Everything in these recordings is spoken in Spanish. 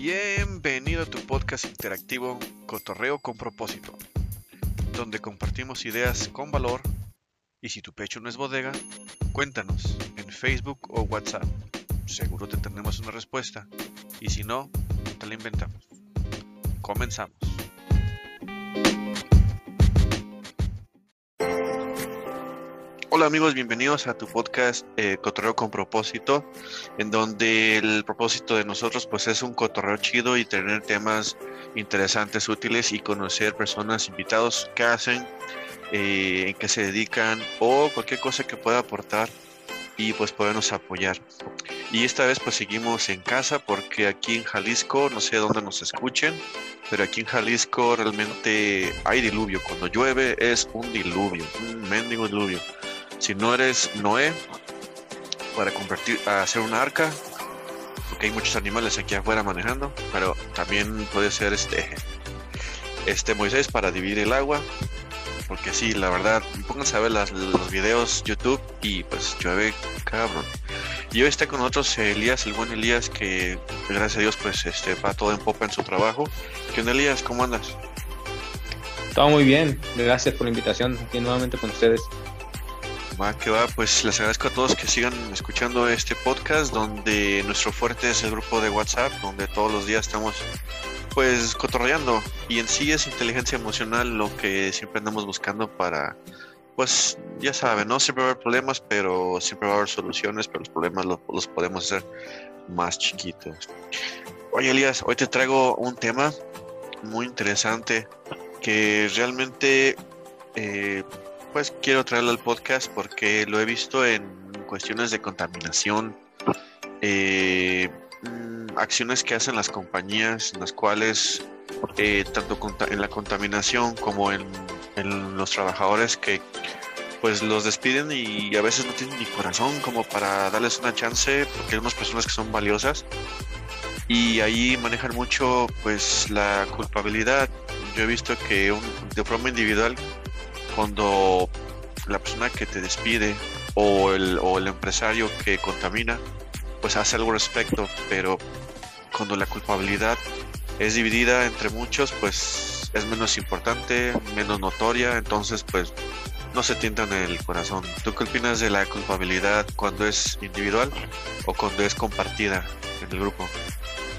Bienvenido a tu podcast interactivo Cotorreo con propósito, donde compartimos ideas con valor y si tu pecho no es bodega, cuéntanos en Facebook o WhatsApp. Seguro te tendremos una respuesta y si no, te la inventamos. Comenzamos. Hola amigos, bienvenidos a tu podcast eh, Cotorreo con propósito, en donde el propósito de nosotros pues es un cotorreo chido y tener temas interesantes, útiles y conocer personas, invitados que hacen, eh, en qué se dedican o cualquier cosa que pueda aportar y pues podernos apoyar. Y esta vez pues seguimos en casa porque aquí en Jalisco, no sé dónde nos escuchen, pero aquí en Jalisco realmente hay diluvio. Cuando llueve es un diluvio, un mendigo diluvio. Si no eres Noé, para convertir a hacer una arca, porque hay muchos animales aquí afuera manejando, pero también puede ser este este Moisés para dividir el agua, porque sí, la verdad, pónganse a ver los videos YouTube y pues llueve cabrón. Y hoy está con nosotros Elías, el buen Elías, que gracias a Dios pues este va todo en popa en su trabajo. ¿Qué onda Elías? ¿Cómo andas? Todo muy bien, gracias por la invitación aquí nuevamente con ustedes. Va, que va, pues les agradezco a todos que sigan escuchando este podcast donde nuestro fuerte es el grupo de WhatsApp, donde todos los días estamos pues cotorreando y en sí es inteligencia emocional lo que siempre andamos buscando para pues ya saben, no siempre va a haber problemas, pero siempre va a haber soluciones, pero los problemas los, los podemos hacer más chiquitos. Oye Elías, hoy te traigo un tema muy interesante que realmente eh, pues quiero traerlo al podcast porque lo he visto en cuestiones de contaminación, eh, mm, acciones que hacen las compañías, en las cuales eh, tanto en la contaminación como en, los trabajadores que pues los despiden y a veces no tienen ni corazón como para darles una chance porque hay unas personas que son valiosas y ahí manejan mucho pues la culpabilidad. Yo he visto que un, de forma individual cuando la persona que te despide o el, o el empresario que contamina, pues hace algo al respecto, pero cuando la culpabilidad es dividida entre muchos, pues es menos importante, menos notoria, entonces pues no se tientan el corazón. ¿Tú qué opinas de la culpabilidad cuando es individual o cuando es compartida en el grupo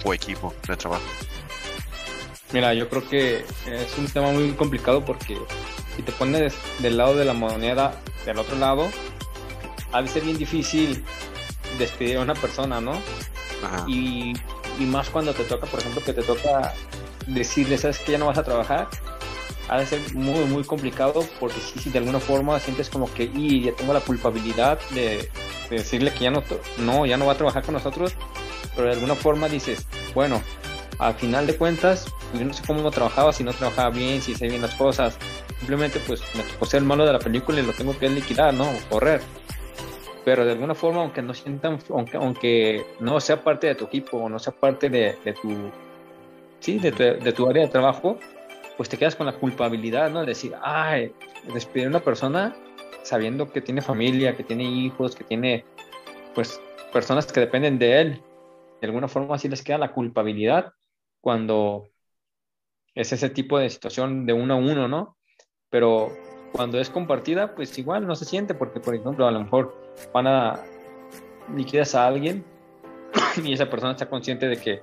o equipo de trabajo? Mira, yo creo que es un tema muy complicado porque si te pones del lado de la moneda del otro lado, ha de ser bien difícil despedir a una persona, ¿no? Y, y, más cuando te toca, por ejemplo, que te toca decirle, ¿sabes que ya no vas a trabajar? Ha de ser muy, muy complicado porque si, si de alguna forma sientes como que, y ya tengo la culpabilidad de, de decirle que ya no, no, ya no va a trabajar con nosotros, pero de alguna forma dices, bueno, al final de cuentas, yo no sé cómo trabajaba, si no trabajaba bien, si hacía bien las cosas. Simplemente, pues, me tocó ser el malo de la película y lo tengo que liquidar, ¿no? Correr. Pero de alguna forma, aunque no sientan, aunque, aunque no sea parte de tu equipo o no sea parte de, de tu, sí, de tu, de tu área de trabajo, pues te quedas con la culpabilidad, ¿no? De decir, ay, despedir a una persona sabiendo que tiene familia, que tiene hijos, que tiene, pues, personas que dependen de él. De alguna forma así les queda la culpabilidad cuando es ese tipo de situación de uno a uno, ¿no? Pero cuando es compartida, pues igual no se siente, porque por ejemplo, a lo mejor van a liquidas a alguien y esa persona está consciente de que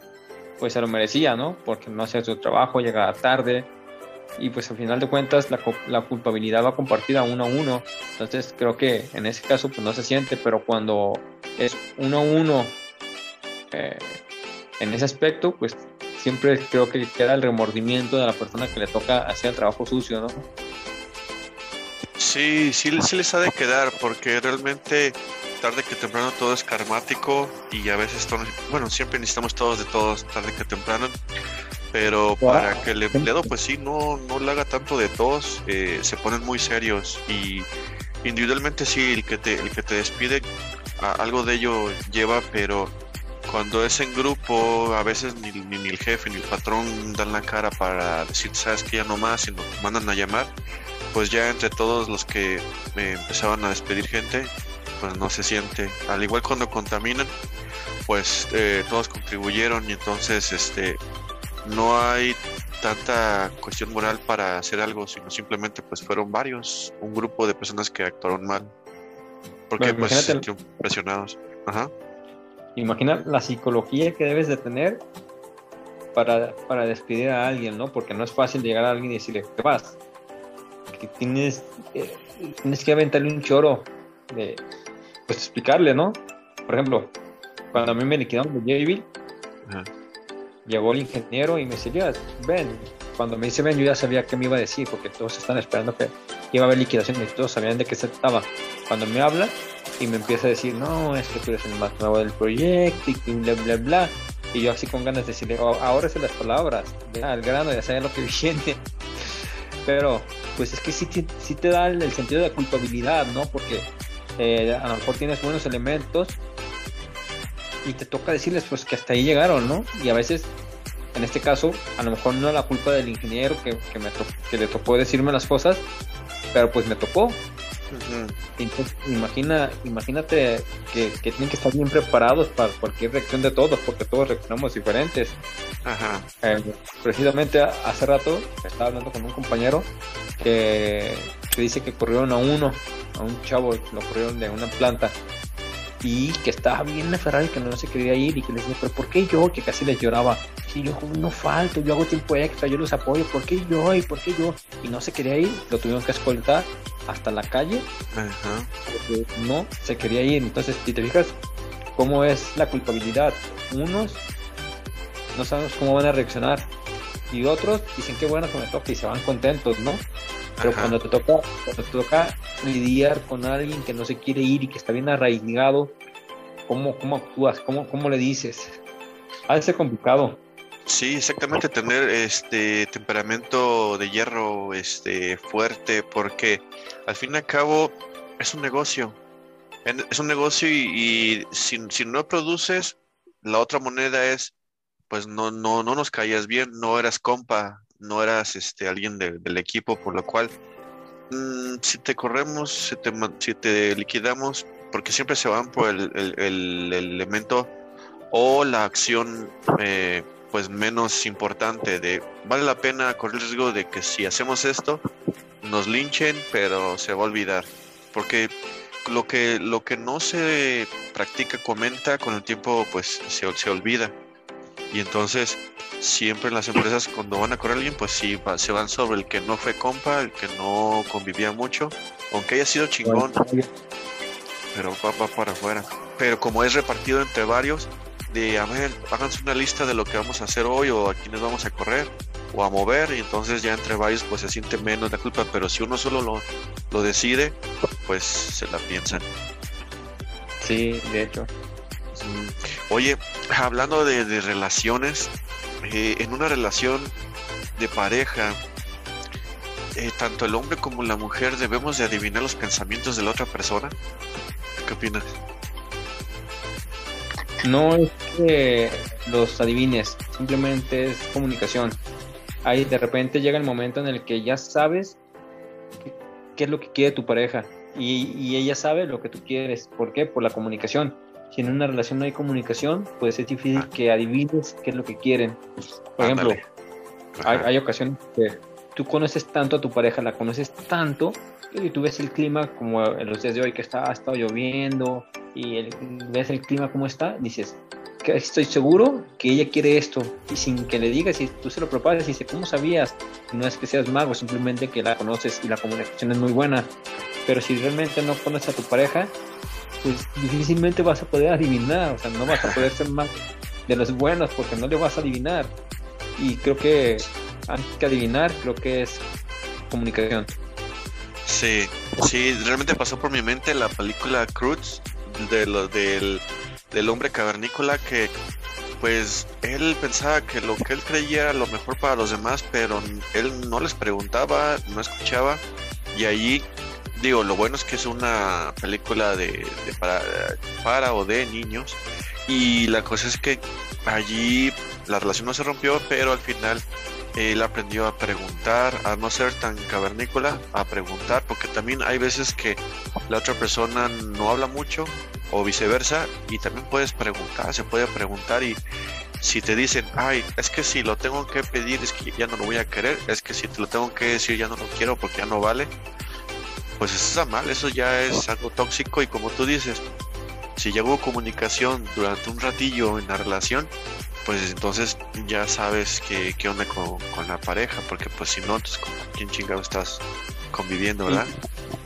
pues se lo merecía, ¿no? Porque no hacía su trabajo, llegaba tarde y pues al final de cuentas la, la, culpabilidad va compartida uno a uno. Entonces creo que en ese caso pues no se siente, pero cuando es uno a uno eh, en ese aspecto, pues siempre creo que queda el remordimiento de la persona que le toca hacer el trabajo sucio, ¿no? Sí, sí, sí les ha de quedar, porque realmente tarde que temprano todo es karmático y a veces, bueno, siempre necesitamos todos de todos, tarde que temprano, pero para que el empleado, pues sí, no, no le haga tanto de todos, eh, se ponen muy serios y individualmente sí, el que te, el que te despide, algo de ello lleva, pero cuando es en grupo, a veces ni, ni, el jefe ni el patrón dan la cara para decir, sabes que ya no más, sino te mandan a llamar, pues ya entre todos los que me empezaban a despedir gente, pues no se siente. Al igual cuando contaminan, pues eh, todos contribuyeron y entonces este no hay tanta cuestión moral para hacer algo, sino simplemente pues fueron varios, un grupo de personas que actuaron mal. Porque pues se sintieron presionados. Ajá. Imagina la psicología que debes de tener para, para despedir a alguien, ¿no? Porque no es fácil llegar a alguien y decirle, ¿qué vas? Que tienes, eh, tienes que aventarle un choro de, pues explicarle, ¿no? Por ejemplo, cuando a mí me liquidaron de Jabil, llegó el ingeniero y me decía, ven. Cuando me dice ven, yo ya sabía qué me iba a decir, porque todos están esperando que iba a haber liquidación y todos sabían de qué se trataba. Cuando me habla y me empieza a decir, no, es que tú eres el más nuevo del proyecto y bla, bla, bla. Y yo así con ganas de decirle, oh, ahora es las palabras, ya, al grano, ya sabes lo que viene. Pero, pues es que sí, sí te da el, sentido de culpabilidad, ¿no? Porque eh, a lo mejor tienes buenos elementos, y te toca decirles pues que hasta ahí llegaron, ¿no? Y a veces, en este caso, a lo mejor no la culpa del ingeniero que, me que le tocó decirme las cosas, pero pues me tocó. Imagina, imagínate que, tienen que estar bien preparados para cualquier reacción de todos, porque todos reaccionamos diferentes. Ajá. Eh, precisamente hace rato estaba hablando con un compañero que, que dice que corrieron a uno, a un chavo, lo corrieron de una planta y que estaba bien aferrado y que no se quería ir y que le decía, pero ¿por qué yo? Que casi les lloraba. Y yo no falto, yo hago tiempo extra, yo los apoyo, ¿por qué yo? ¿Y por qué yo? Y no se quería ir, lo tuvieron que escoltar hasta la calle porque no se quería ir. Entonces, si te fijas cómo es la culpabilidad, unos no sabemos cómo van a reaccionar y otros dicen qué bueno que me toca y se van contentos, ¿no? Pero cuando te toca, cuando te toca lidiar con alguien que no se quiere ir y que está bien arraigado, ¿cómo, cómo actúas? ¿Cómo, ¿Cómo le dices? Ha de ser complicado. Sí, exactamente, tener este temperamento de hierro este fuerte, porque al fin y al cabo es un negocio. Es un negocio y, si, si, no produces, la otra moneda es, pues no, no, no nos caías bien, no eras compa, no eras este, alguien del equipo, por lo cual mm, si te corremos, si te, si te liquidamos, porque siempre se van por el, el, elemento o la acción eh, pues menos importante de vale la pena correr el riesgo de que si hacemos esto nos linchen pero se va a olvidar. Porque lo que lo que no se practica comenta con el tiempo pues se, se olvida y entonces siempre en las empresas cuando van a correr a alguien, pues sí, se van sobre el que no fue compa, el que no convivía mucho, aunque haya sido chingón, pero va, va para afuera. Pero como es repartido entre varios, de a ver, háganse una lista de lo que vamos a hacer hoy o a quienes vamos a correr o a mover, y entonces ya entre varios pues se siente menos la culpa, pero si uno solo lo, lo decide, pues se la piensan. Sí, de hecho. Oye, hablando de relaciones, eh, en una relación de pareja, eh, tanto el hombre como la mujer debemos de adivinar los pensamientos de la otra persona. ¿Qué opinas? No es que los adivines, simplemente es comunicación. Ahí de repente llega el momento en el que ya sabes qué, es lo que quiere tu pareja y, y ella sabe lo que tú quieres. ¿Por qué? Por la comunicación si en una relación no hay comunicación, pues es difícil ah. que adivines qué es lo que quieren. Por ejemplo, hay, ocasiones que tú conoces tanto a tu pareja, la conoces tanto, y tú ves el clima como en los días de hoy que está, ha estado lloviendo, y ves el clima como está, dices, que estoy seguro que ella quiere esto, y sin que le digas, y tú se lo propagas, y dices, ¿cómo sabías? No es que seas mago, simplemente que la conoces y la comunicación es muy buena. Pero si realmente no conoces a tu pareja, pues difícilmente vas a poder adivinar, o sea, no vas a poder ser más de los buenos porque no le vas a adivinar. Y creo que antes que adivinar, creo que es comunicación. Sí, sí, realmente pasó por mi mente la película Cruz de lo, del, del hombre cavernícola que pues él pensaba que lo que él creía lo mejor para los demás, pero él no les preguntaba, no escuchaba y allí digo, lo bueno es que es una película de, para, para, o de niños y la cosa es que allí la relación no se rompió, pero al final él aprendió a preguntar, a no ser tan cavernícola, a preguntar, porque también hay veces que la otra persona no habla mucho o viceversa, y también puedes preguntar, se puede preguntar y si te dicen, ay, es que si lo tengo que pedir es que ya no lo voy a querer, es que si te lo tengo que decir ya no lo quiero porque ya no vale, pues eso está mal, eso ya es algo tóxico y como tú dices, si ya hubo comunicación durante un ratillo en la relación, pues entonces ya sabes que, qué onda con, la pareja, porque pues si no, entonces con quién chingado estás conviviendo, ¿verdad?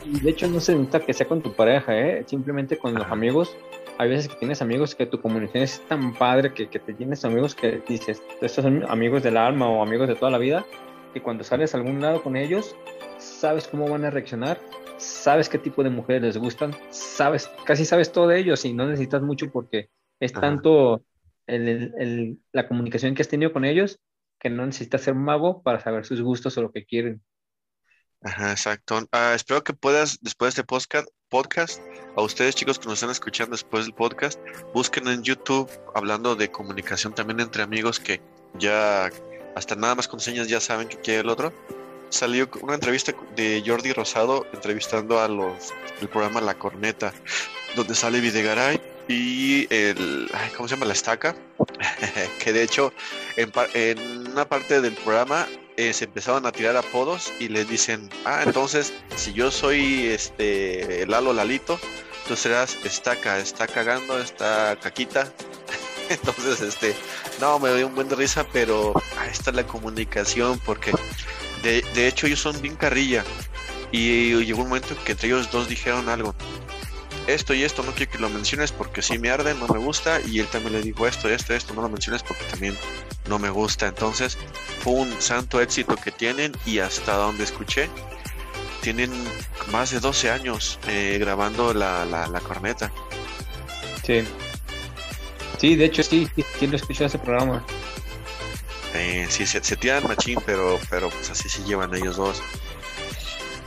Y, de hecho no se necesita que sea con tu pareja, ¿eh? simplemente con los amigos hay veces que tienes amigos que tu comunicación es tan padre que, que te tienes amigos que dices, estos son amigos del alma o amigos de toda la vida, que cuando sales a algún lado con ellos, sabes cómo van a reaccionar, sabes qué tipo de mujeres les gustan, sabes, casi sabes todo de ellos y no necesitas mucho porque es tanto el, la comunicación que has tenido con ellos que no necesitas ser mago para saber sus gustos o lo que quieren. Ajá, exacto. Ah, espero que puedas, después de este podcast, podcast, a ustedes chicos que nos están escuchando después del podcast, busquen en YouTube hablando de comunicación también entre amigos que ya hasta nada más con señas ya saben que quiere el otro. Salió una entrevista de Jordi Rosado entrevistando a los del programa La Corneta, donde sale Videgaray y el, ¿cómo se llama? La estaca, que de hecho en, en una parte del programa eh, se empezaban a tirar apodos y les dicen, ah, entonces si yo soy este Lalo Lalito, tú serás estaca, está cagando, está caquita. entonces, este, no, me doy un buen de risa, pero ahí está la comunicación, porque de, de hecho ellos son bien carrilla. Y llegó un momento que entre ellos dos dijeron algo esto y esto no quiero que lo menciones porque si me arde, no me gusta. Y él también le dijo esto, esto, esto, no lo menciones porque también no me gusta. Entonces fue un santo éxito que tienen y hasta donde escuché, tienen más de 12 años eh, grabando la, la, corneta. Sí. Sí, de hecho sí, sí, lo escuchó ese programa. Eh, sí, se, tiran machín, pero, pero pues así se llevan ellos dos.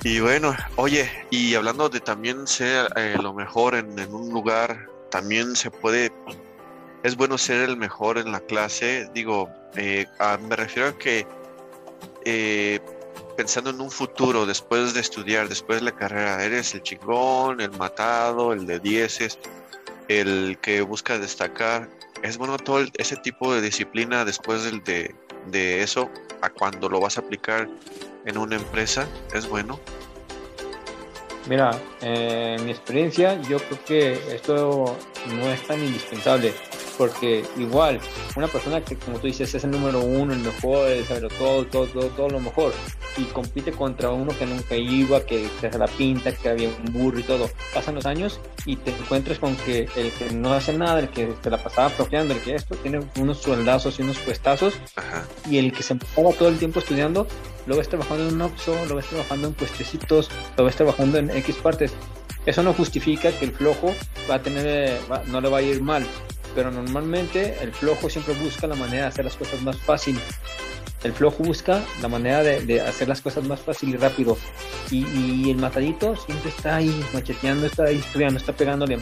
Y bueno, oye, y hablando de también ser eh, lo mejor en, un lugar, también se puede, es bueno ser el mejor en la clase. Digo, eh, me refiero a que eh, pensando en un futuro, después de estudiar, después de la carrera, eres el chingón, el matado, el de dieces, el que busca destacar. Es bueno todo ese tipo de disciplina después del, de, de eso a cuando lo vas a aplicar en una empresa es bueno? Mira, en mi experiencia yo creo que esto no es tan indispensable porque igual una persona que como tú dices es el número uno, el mejor, el sabe todo, todo, todo, todo lo mejor y compite contra uno que nunca iba, que se la pinta, que había un burro y todo. Pasan los años y te encuentras con que el que no hace nada, el que te la pasaba profiando, el que esto tiene unos sueldazos y unos puestazos y el que se empezaba todo el tiempo estudiando, lo ves trabajando en un Oxxo, lo ves trabajando en puestecitos, lo ves trabajando en X partes. Eso no justifica que el flojo va a tener, no le va a ir mal, pero normalmente el flojo siempre busca la manera de hacer las cosas más fácil. El flojo busca la manera de, hacer las cosas más fácil y rápido. Y, el matadito siempre está ahí macheteando, está ahí estudiando, está pegándole.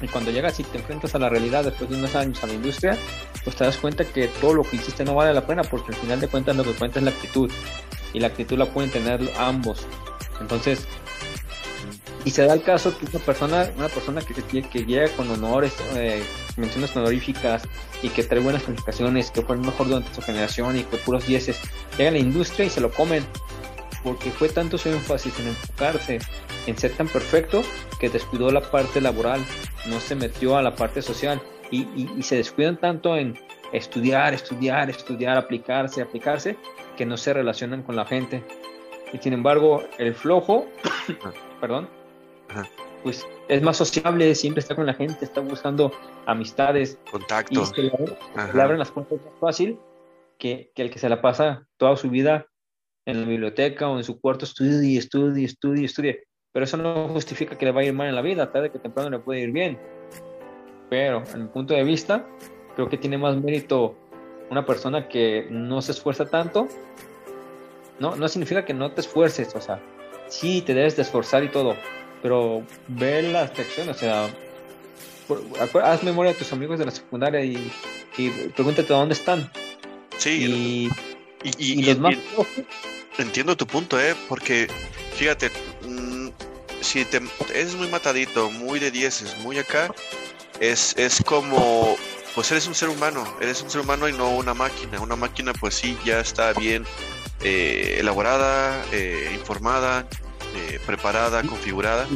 Y cuando llegas y te enfrentas a la realidad después de unos años a la industria, pues te das cuenta que todo lo que hiciste no vale la pena porque al final de cuentas lo que cuenta es la actitud. Y la actitud la pueden tener ambos. Entonces, y se da el caso que una persona, una persona que, que llega con honores, eh, menciones honoríficas y que trae buenas calificaciones, que fue el mejor durante su generación y que puros dieces, llega a la industria y se lo comen. Porque fue tanto su énfasis en enfocarse en ser tan perfecto que descuidó la parte laboral, no se metió a la parte social y, y se descuidan tanto en estudiar, estudiar, estudiar, aplicarse, aplicarse, que no se relacionan con la gente. Y sin embargo, el flojo, perdón, pues es más sociable, siempre está con la gente, está buscando amistades. Contacto. Y le, abren las puertas más fácil que, que, el que se la pasa toda su vida en la biblioteca o en su cuarto, estudie, estudie, estudie, estudie. Pero eso no justifica que le vaya a ir mal en la vida, tarde que temprano le puede ir bien. Pero, en mi punto de vista, creo que tiene más mérito una persona que no se esfuerza tanto. No, no significa que no te esfuerces, o sea, sí te debes de esforzar y todo, pero ve la secciones, o sea, haz memoria de tus amigos de la secundaria y, pregúntate dónde están. Sí, y, los más... entiendo tu punto, ¿eh? Porque, fíjate, mm, si te, es muy matadito, muy de 10, muy acá, es, es como, pues eres un ser humano, eres un ser humano y no una máquina. Una máquina pues sí, ya está bien eh, elaborada, eh, informada, eh, preparada, configurada.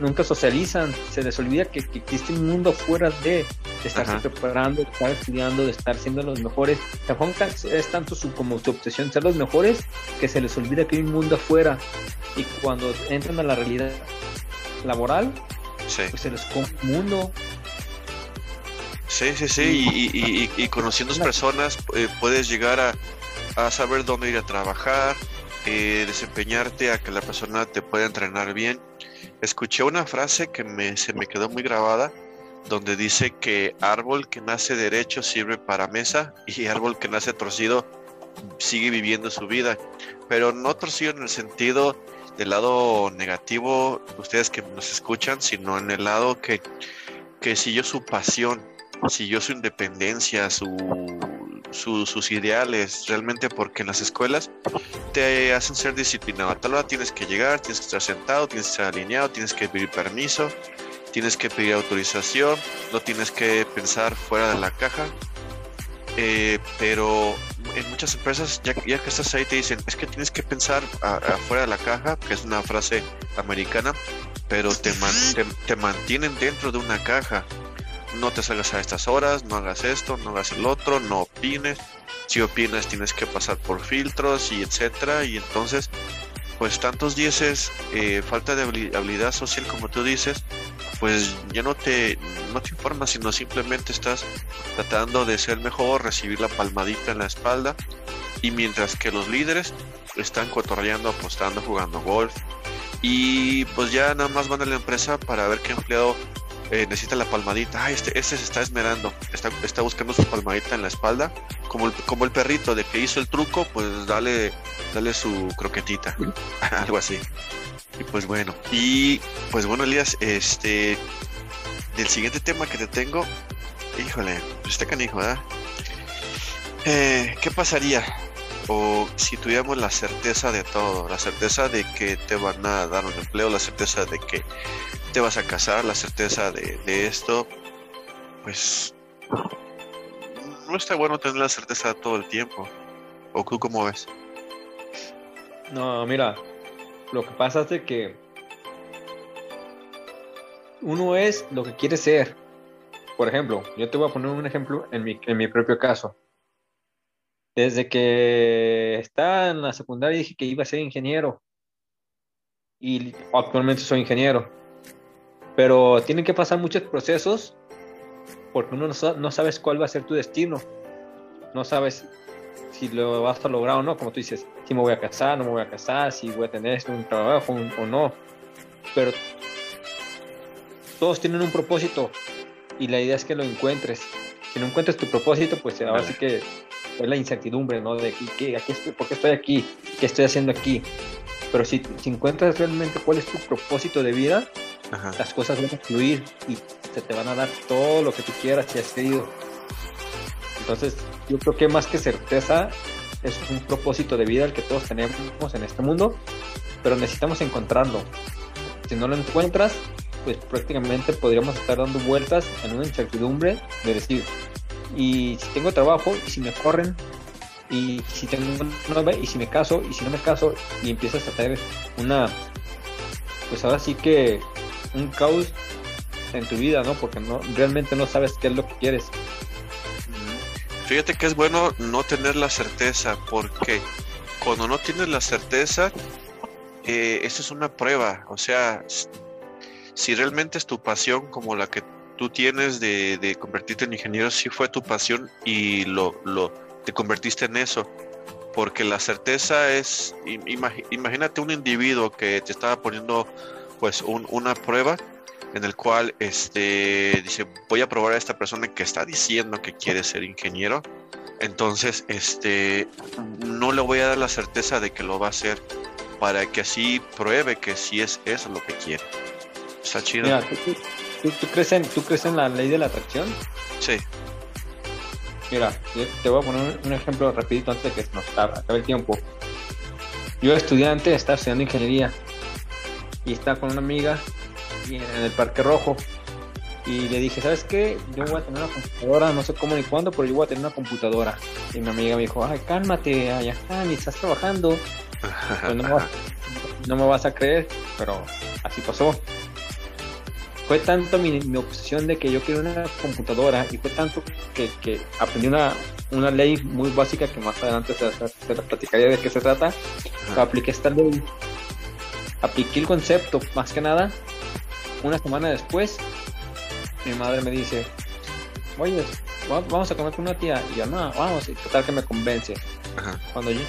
Nunca, socializan, se les olvida que, existe un mundo fuera de, estarse preparando, de estar estudiando, de estar siendo los mejores. es tanto su, como su obsesión ser los mejores que se les olvida que hay un mundo afuera y cuando entran a la realidad laboral, pues se les come un mundo. Sí, sí, sí, y, y, conociendo personas eh, puedes llegar a, a saber dónde ir a trabajar, eh, desempeñarte a que la persona te pueda entrenar bien. Escuché una frase que me, se me quedó muy grabada, donde dice que árbol que nace derecho sirve para mesa y árbol que nace torcido sigue viviendo su vida. Pero no torcido en el sentido del lado negativo, ustedes que nos escuchan, sino en el lado que, que siguió su pasión, siguió su independencia, su sus ideales, realmente porque en las escuelas te hacen ser disciplinado. A tal hora tienes que llegar, tienes que estar sentado, tienes que estar alineado, tienes que pedir permiso, tienes que pedir autorización, no tienes que pensar fuera de la caja. Eh, pero en muchas empresas, ya, que estás ahí, te dicen, es que tienes que pensar afuera de la caja, que es una frase americana, pero te, te mantienen dentro de una caja no te salgas a estas horas, no hagas esto, no hagas el otro, no opines. Si opinas tienes que pasar por filtros y etcétera. Y entonces, pues tantos dieces, eh, falta de habilidad social como tú dices, pues ya no te, no te informas, sino simplemente estás tratando de ser mejor, recibir la palmadita en la espalda. Y mientras que los líderes están cotorreando, apostando, jugando golf. Y pues ya nada más van a la empresa para ver qué empleado eh, necesita la palmadita. Ah, este, este se está esmerando, está, está buscando su palmadita en la espalda. Como el, como el perrito de que hizo el truco, pues dale, dale su croquetita. Algo así. Y pues bueno. Y pues bueno, Elías, este. Del siguiente tema que te tengo. Híjole, pues está canijo, ¿verdad? Eh, ¿Qué pasaría? O si tuviéramos la certeza de todo, la certeza de que te van a dar un empleo, la certeza de que te vas a casar, la certeza de, esto, pues no está bueno tener la certeza todo el tiempo. ¿O tú cómo ves? No, mira, lo que pasa es de que uno es lo que quiere ser. Por ejemplo, yo te voy a poner un ejemplo en mi, en mi propio caso. Desde que estaba en la secundaria dije que iba a ser ingeniero. Y actualmente soy ingeniero pero tienen que pasar muchos procesos porque uno no, sabes cuál va a ser tu destino. No sabes si lo vas a lograr o no, como tú dices, si me voy a casar, no me voy a casar, si voy a tener un trabajo o no. Pero todos tienen un propósito y la idea es que lo encuentres. Si no encuentras tu propósito, pues ahora sí que es la incertidumbre, ¿no? De ¿qué, aquí estoy, ¿por qué estoy aquí? ¿Qué estoy haciendo aquí? Pero si, si encuentras realmente cuál es tu propósito de vida, las cosas van a fluir y se te van a dar todo lo que tú quieras y has querido. Entonces, yo creo que más que certeza, es un propósito de vida el que todos tenemos en este mundo, pero necesitamos encontrarlo. Si no lo encuentras, pues prácticamente podríamos estar dando vueltas en una incertidumbre de decir, y si tengo trabajo, y si me corren, y si tengo una y si me caso, y si no me caso, y empiezas a tener una, pues ahora sí que un caos en tu vida, ¿no? Porque no realmente no sabes qué es lo que quieres. Fíjate que es bueno no tener la certeza, porque cuando no tienes la certeza, eh, eso es una prueba. O sea, si realmente es tu pasión como la que tú tienes de, convertirte en ingeniero, si fue tu pasión y lo, lo te convertiste en eso. Porque la certeza es, imagínate un individuo que te estaba poniendo pues una prueba en el cual este dice voy a probar a esta persona que está diciendo que quiere ser ingeniero entonces este no le voy a dar la certeza de que lo va a hacer para que así pruebe que sí es eso lo que quiere. Está chido ¿tú, crees en, ¿tú crees en la ley de la atracción? sí mira te voy a poner un ejemplo rapidito antes de que nos acabe el tiempo yo estudiante estaba estudiando ingeniería y estaba con una amiga en el Parque Rojo. Y le dije, ¿sabes qué? Yo voy a tener una computadora, no sé cómo ni cuándo, pero yo voy a tener una computadora. Y mi amiga me dijo, ay, cálmate, ay, acá, ni estás trabajando. Pues no, no, me vas a creer, pero así pasó. Fue tanto mi, obsesión de que yo quiero una computadora y fue tanto que, que aprendí una, una ley muy básica que más adelante se, se, platicaría de qué se trata. Apliqué esta ley, apliqué el concepto más que nada. Una semana después, mi madre me dice, oye, vamos a comer con una tía. Y yo, no, vamos, y total que me convence. Cuando yo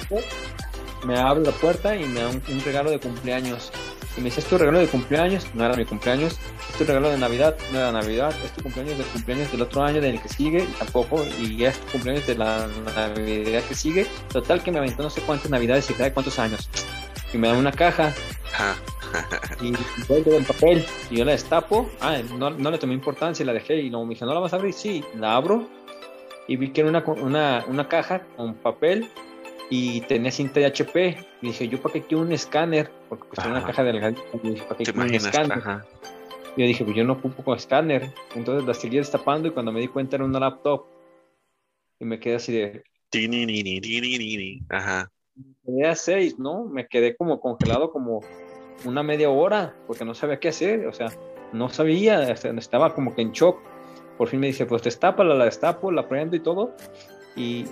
me abre la puerta y me da un, regalo de cumpleaños. Y me dice, ¿es tu regalo de cumpleaños? No era mi cumpleaños. ¿Es tu regalo de Navidad? No era Navidad. ¿Es tu cumpleaños de cumpleaños del otro año del que sigue? tampoco. Y ya es tu cumpleaños de la Navidad que sigue. Total que me aventó no sé cuántas Navidades y cada cuántos años. Y me da una caja. y vuelvo el papel. Y yo la destapo. Ah, no, no le tomé importancia, la dejé. Y luego me dijo, ¿no la vas a abrir? Sí, la abro. Y vi que era una, una, una caja con papel y tenía cinta de HP. Y dije, ¿yo para qué quiero un escáner? Porque pues una caja delgadita. Y dije, ¿para qué quiero un escáner? Y yo dije, pues yo no ocupo con escáner. Entonces la seguí destapando y cuando me di cuenta era una laptop. Y me quedé así de. Ajá. Tenía seis, ¿no? Me quedé como congelado como una media hora porque no sabía qué hacer. O sea, no sabía. Estaba como que en shock. Por fin me dice, pues destápala, la destapo, la prendo y todo. Y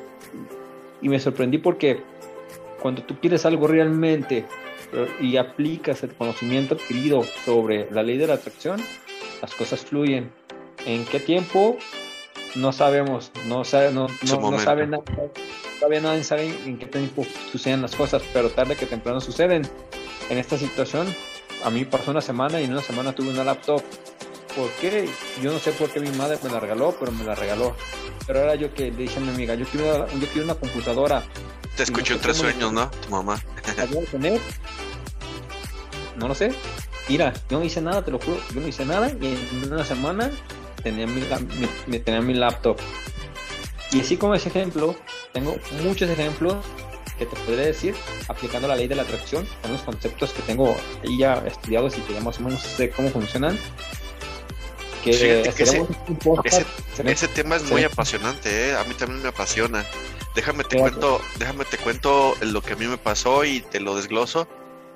y me sorprendí porque cuando tú quieres algo realmente eh, y aplicas el conocimiento adquirido sobre la ley de la atracción, las cosas fluyen. ¿En qué tiempo? No sabemos, no sabe, no, no, no sabe nada, todavía nadie sabe en qué tiempo suceden las cosas, pero tarde que temprano suceden. En esta situación, a mí pasó una semana y en una semana tuve una laptop. ¿Por qué? Yo no sé por qué mi madre me la regaló, pero me la regaló. Pero ahora yo que le dije a mi amiga, yo quiero, yo quiero una computadora. Te escuchó tres sueños, ¿no? Tu mamá. No lo sé. Mira, yo no hice nada, te lo juro. Yo no hice nada y en una semana tenía mi, me, tenía mi laptop. Y así como ese ejemplo, tengo muchos ejemplos que te podría decir aplicando la ley de la atracción, con los conceptos que tengo ahí ya estudiados y que ya más o menos sé cómo funcionan ese, tema es muy apasionante, ¿eh? a mí también me apasiona. Déjame te cuento, déjame te cuento lo que a mí me pasó y te lo desgloso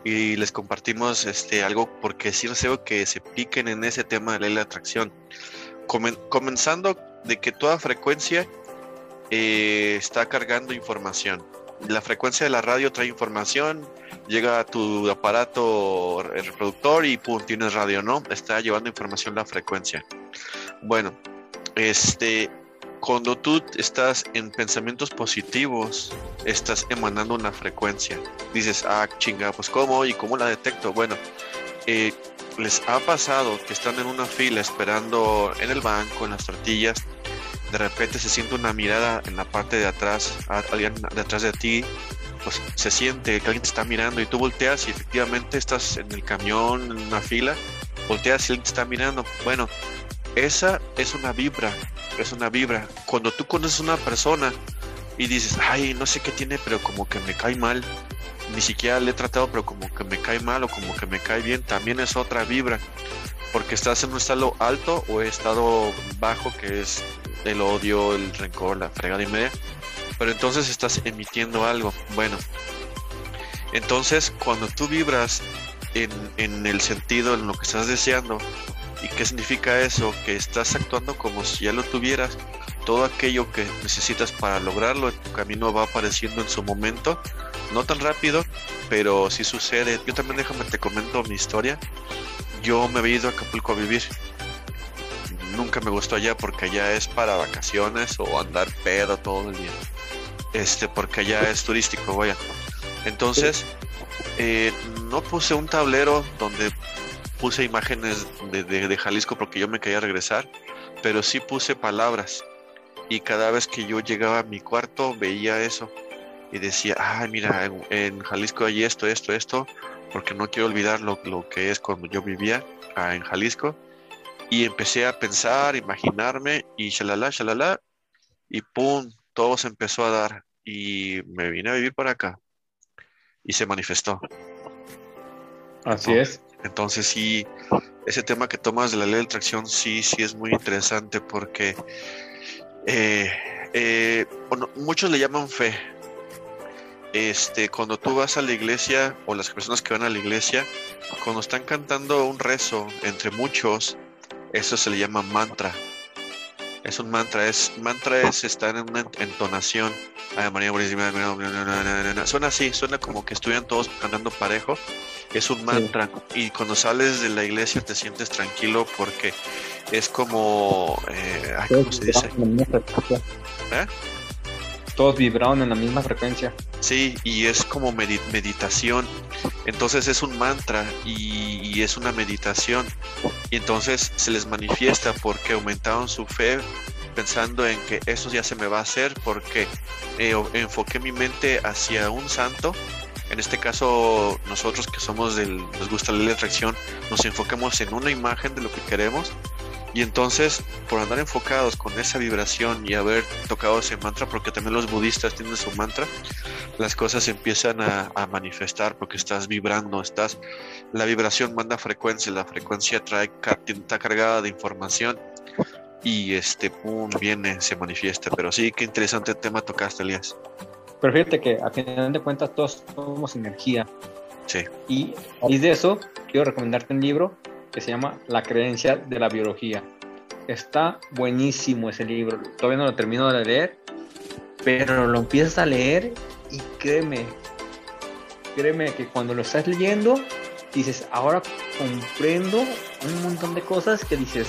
y les compartimos este algo porque sí deseo que se piquen en ese tema de la ley de atracción. comenzando de que toda frecuencia eh, está cargando información. La frecuencia de la radio trae información, llega tu aparato reproductor y pum, tienes radio, ¿no? Está llevando información la frecuencia. Bueno, este, cuando tú estás en pensamientos positivos, estás emanando una frecuencia. Dices, ah, chinga, pues ¿cómo? ¿Y cómo la detecto? Bueno, eh, les ha pasado que están en una fila esperando en el banco, en las tortillas, de repente se siente una mirada en la parte de atrás, alguien detrás de ti, pues se siente que alguien te está mirando y tú volteas y efectivamente estás en el camión, en una fila, volteas y alguien te está mirando. Bueno, esa es una vibra, es una vibra. Cuando tú conoces a una persona y dices, ay, no sé qué tiene, pero como que me cae mal, ni siquiera le he tratado, pero como que me cae mal o como que me cae bien, también es otra vibra. Porque estás en un estado alto o estado bajo, que es el odio, el rencor, la fregada y media pero entonces estás emitiendo algo. Bueno, entonces cuando tú vibras en, en el sentido, en lo que estás deseando, ¿y qué significa eso? Que estás actuando como si ya lo tuvieras. Todo aquello que necesitas para lograrlo tu camino va apareciendo en su momento. No tan rápido, pero sí sucede. Yo también déjame te comento mi historia. Yo me había ido a Acapulco a vivir nunca me gustó allá porque allá es para vacaciones o andar pedo todo el día este, porque allá es turístico, vaya. Entonces, eh, no puse un tablero donde puse imágenes de, de, Jalisco porque yo me quería regresar, pero sí puse palabras. Y cada vez que yo llegaba a mi cuarto veía eso y decía, ah, mira, en, Jalisco hay esto, esto, esto, porque no quiero olvidar lo, lo que es cuando yo vivía ah, en Jalisco. Y empecé a pensar, imaginarme y shalala, shalala, y pum, todo se empezó a dar y me vine a vivir para acá y se manifestó. Así es. Entonces sí, ese tema que tomas de la ley de atracción sí, sí es muy interesante porque eh, eh, muchos le llaman fe. Este, cuando tú vas a la iglesia o las personas que van a la iglesia, cuando están cantando un rezo entre muchos, eso se le llama mantra. Es un mantra, es mantra es estar en una entonación. Suena así, suena como que estuvieran todos cantando parejo. Es un mantra. Y cuando sales de la iglesia te sientes tranquilo porque es como. Eh, ¿Cómo se dice? ¿Eh? Todos vibraron en la misma frecuencia. Sí, y es como meditación. Entonces es un mantra y, es una meditación. Y entonces se les manifiesta porque aumentaron su fe pensando en que eso ya se me va a hacer porque eh, enfoqué mi mente hacia un santo. En este caso, nosotros que somos del, nos gusta la atracción, nos enfocamos en una imagen de lo que queremos y entonces, por andar enfocados con esa vibración y haber tocado ese mantra, porque también los budistas tienen su mantra, las cosas empiezan a, manifestar porque estás vibrando, estás, la vibración manda frecuencia, la frecuencia trae, está cargada de información y este, pum, viene, se manifiesta. Pero sí, qué interesante tema tocaste, Elías. Pero fíjate que a final de cuentas todos somos energía. Sí. Y, y de eso quiero recomendarte un libro que se llama La creencia de la biología. Está buenísimo ese libro. Todavía no lo termino de leer, pero lo empiezas a leer y créeme, créeme que cuando lo estás leyendo, dices, ahora comprendo un montón de cosas que dices,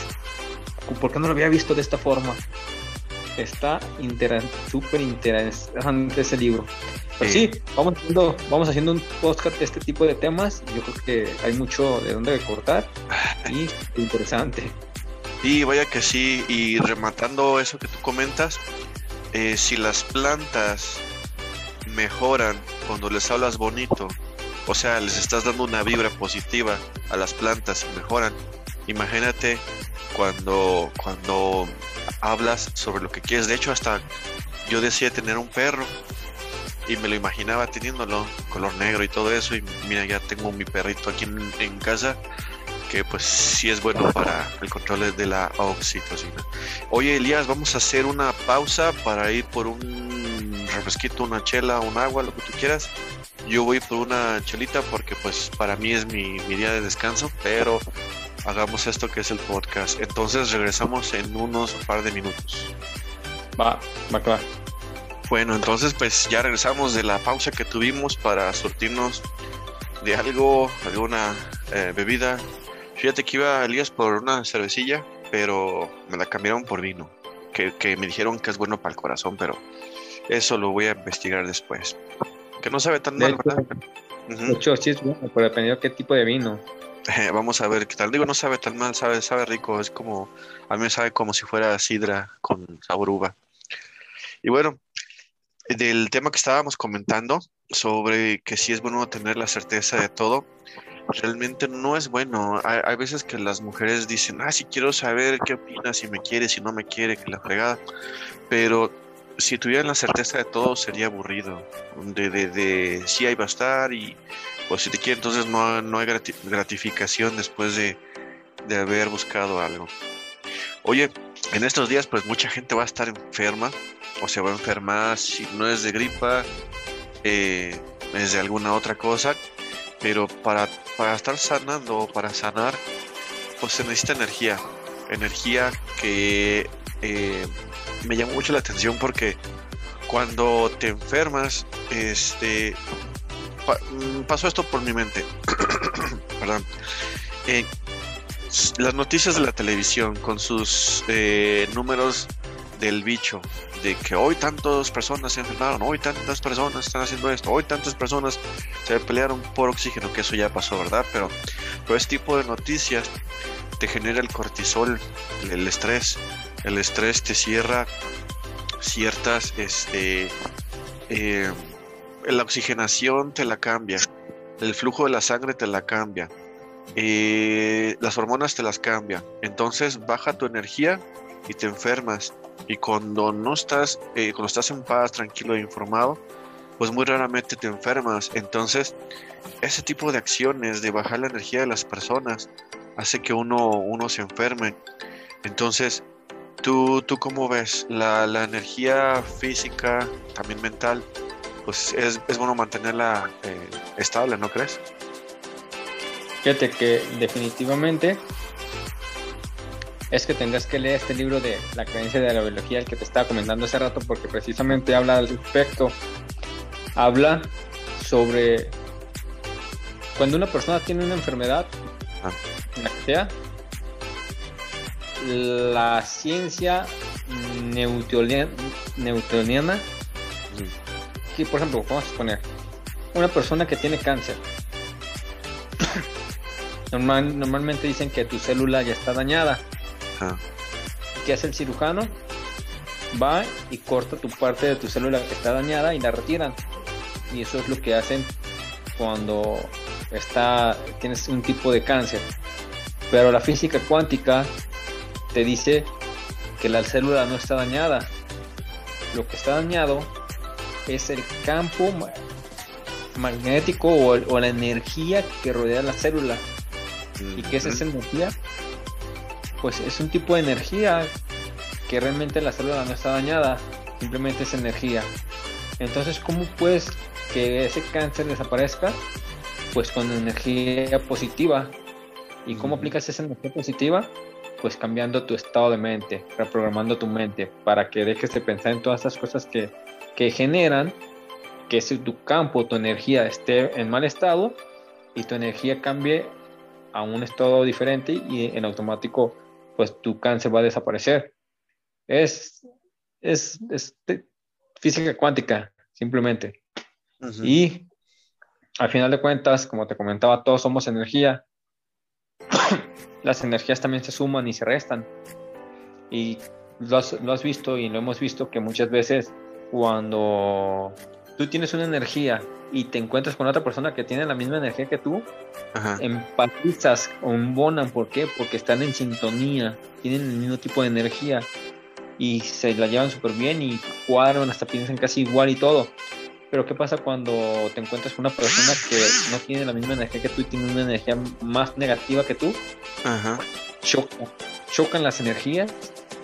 ¿por qué no lo había visto de esta forma? Está súper interesante ese libro. Pues sí, vamos haciendo, vamos haciendo un podcast de este tipo de temas. Yo creo que hay mucho de dónde cortar y interesante. Y vaya que sí, y rematando eso que tú comentas, eh, si las plantas mejoran cuando les hablas bonito, o sea, les estás dando una vibra positiva a las plantas y mejoran. Imagínate cuando, cuando hablas sobre lo que quieres. De hecho, hasta yo decía tener un perro y me lo imaginaba teniéndolo, color negro y todo eso. Y mira, ya tengo mi perrito aquí en, casa, que pues sí es bueno para el control de la oxitocina. Oye, Elías, vamos a hacer una pausa para ir por un refresquito, una chela, un agua, lo que tú quieras. Yo voy por una chelita porque pues para mí es mi, mi día de descanso, pero hagamos esto que es el podcast. Entonces regresamos en unos par de minutos. Va, va, va. Bueno, entonces pues ya regresamos de la pausa que tuvimos para surtirnos de algo, alguna eh, bebida. Fíjate que iba Elías por una cervecilla, pero me la cambiaron por vino, que, me dijeron que es bueno para el corazón, pero eso lo voy a investigar después. Que no sabe tan mal, ¿verdad? Mucho sí es bueno, pero dependiendo de qué tipo de vino. vamos a ver qué tal. Digo, no sabe tan mal, sabe, sabe rico, es como, a mí me sabe como si fuera sidra con sabor uva. Y bueno, del tema que estábamos comentando sobre que si es bueno tener la certeza de todo, realmente no es bueno. Hay, veces que las mujeres dicen, ah, si quiero saber qué opina, si me quiere, si no me quiere, que la fregada. Pero si tuvieran la certeza de todo, sería aburrido. De, de, de sí, ahí va a estar y pues si te quiere, entonces no, no hay gratificación después de, de haber buscado algo. Oye, en estos días pues mucha gente va a estar enferma o se va a enfermar si no es de gripa, eh, es de alguna otra cosa, pero para, para estar sanando o para sanar, pues se necesita energía, energía que eh, me llamó mucho la atención porque cuando te enfermas, este, mm, pasó esto por mi mente, perdón, eh, las noticias de la televisión con sus números del bicho, de que hoy tantas personas se enfermaron, hoy tantas personas están haciendo esto, hoy tantas personas se pelearon por oxígeno, que eso ya pasó, ¿verdad? Pero, pero este tipo de noticias te genera el cortisol, el estrés, el estrés te cierra ciertas, este, eh, la oxigenación te la cambia, el flujo de la sangre te la cambia, eh, las hormonas te las cambia, entonces baja tu energía y te enfermas y cuando no estás, eh, cuando estás en paz, tranquilo e informado, pues muy raramente te enfermas. Entonces, ese tipo de acciones de bajar la energía de las personas hace que uno, uno se enferme. Entonces, ¿tú, tú cómo ves? La, energía física, también mental, pues es, bueno mantenerla eh, estable, ¿no crees? Fíjate que definitivamente es que tendrás que leer este libro de La creencia de la biología, el que te estaba comentando hace rato, porque precisamente habla al respecto. Habla sobre cuando una persona tiene una enfermedad, ah. la que sea, la ciencia newtoniana, que por ejemplo, vamos a suponer, una persona que tiene cáncer, normalmente dicen que tu célula ya está dañada. ¿Qué hace el cirujano? Va y corta tu parte de tu célula que está dañada y la retiran. Y eso es lo que hacen cuando está, tienes un tipo de cáncer. Pero la física cuántica te dice que la célula no está dañada. Lo que está dañado es el campo magnético o, la energía que rodea la célula. ¿Y qué es esa energía? Pues es un tipo de energía que realmente la célula no está dañada, simplemente es energía. Entonces, ¿cómo puedes que ese cáncer desaparezca? Pues con energía positiva. ¿Y cómo aplicas esa energía positiva? Pues cambiando tu estado de mente, reprogramando tu mente para que dejes de pensar en todas esas cosas que, que generan que si tu campo, tu energía esté en mal estado y tu energía cambie a un estado diferente y en automático pues tu cáncer va a desaparecer. Es, es, física cuántica, simplemente. Y al final de cuentas, como te comentaba, todos somos energía. Las energías también se suman y se restan. Y lo has, lo has visto y lo hemos visto que muchas veces cuando tú tienes una energía y te encuentras con otra persona que tiene la misma energía que tú, empatizas o embonan. ¿Por qué? Porque están en sintonía, tienen el mismo tipo de energía y se la llevan súper bien y cuadran, hasta piensan casi igual y todo. Pero ¿qué pasa cuando te encuentras con una persona que no tiene la misma energía que tú y tiene una energía más negativa que tú? Ajá. chocan las energías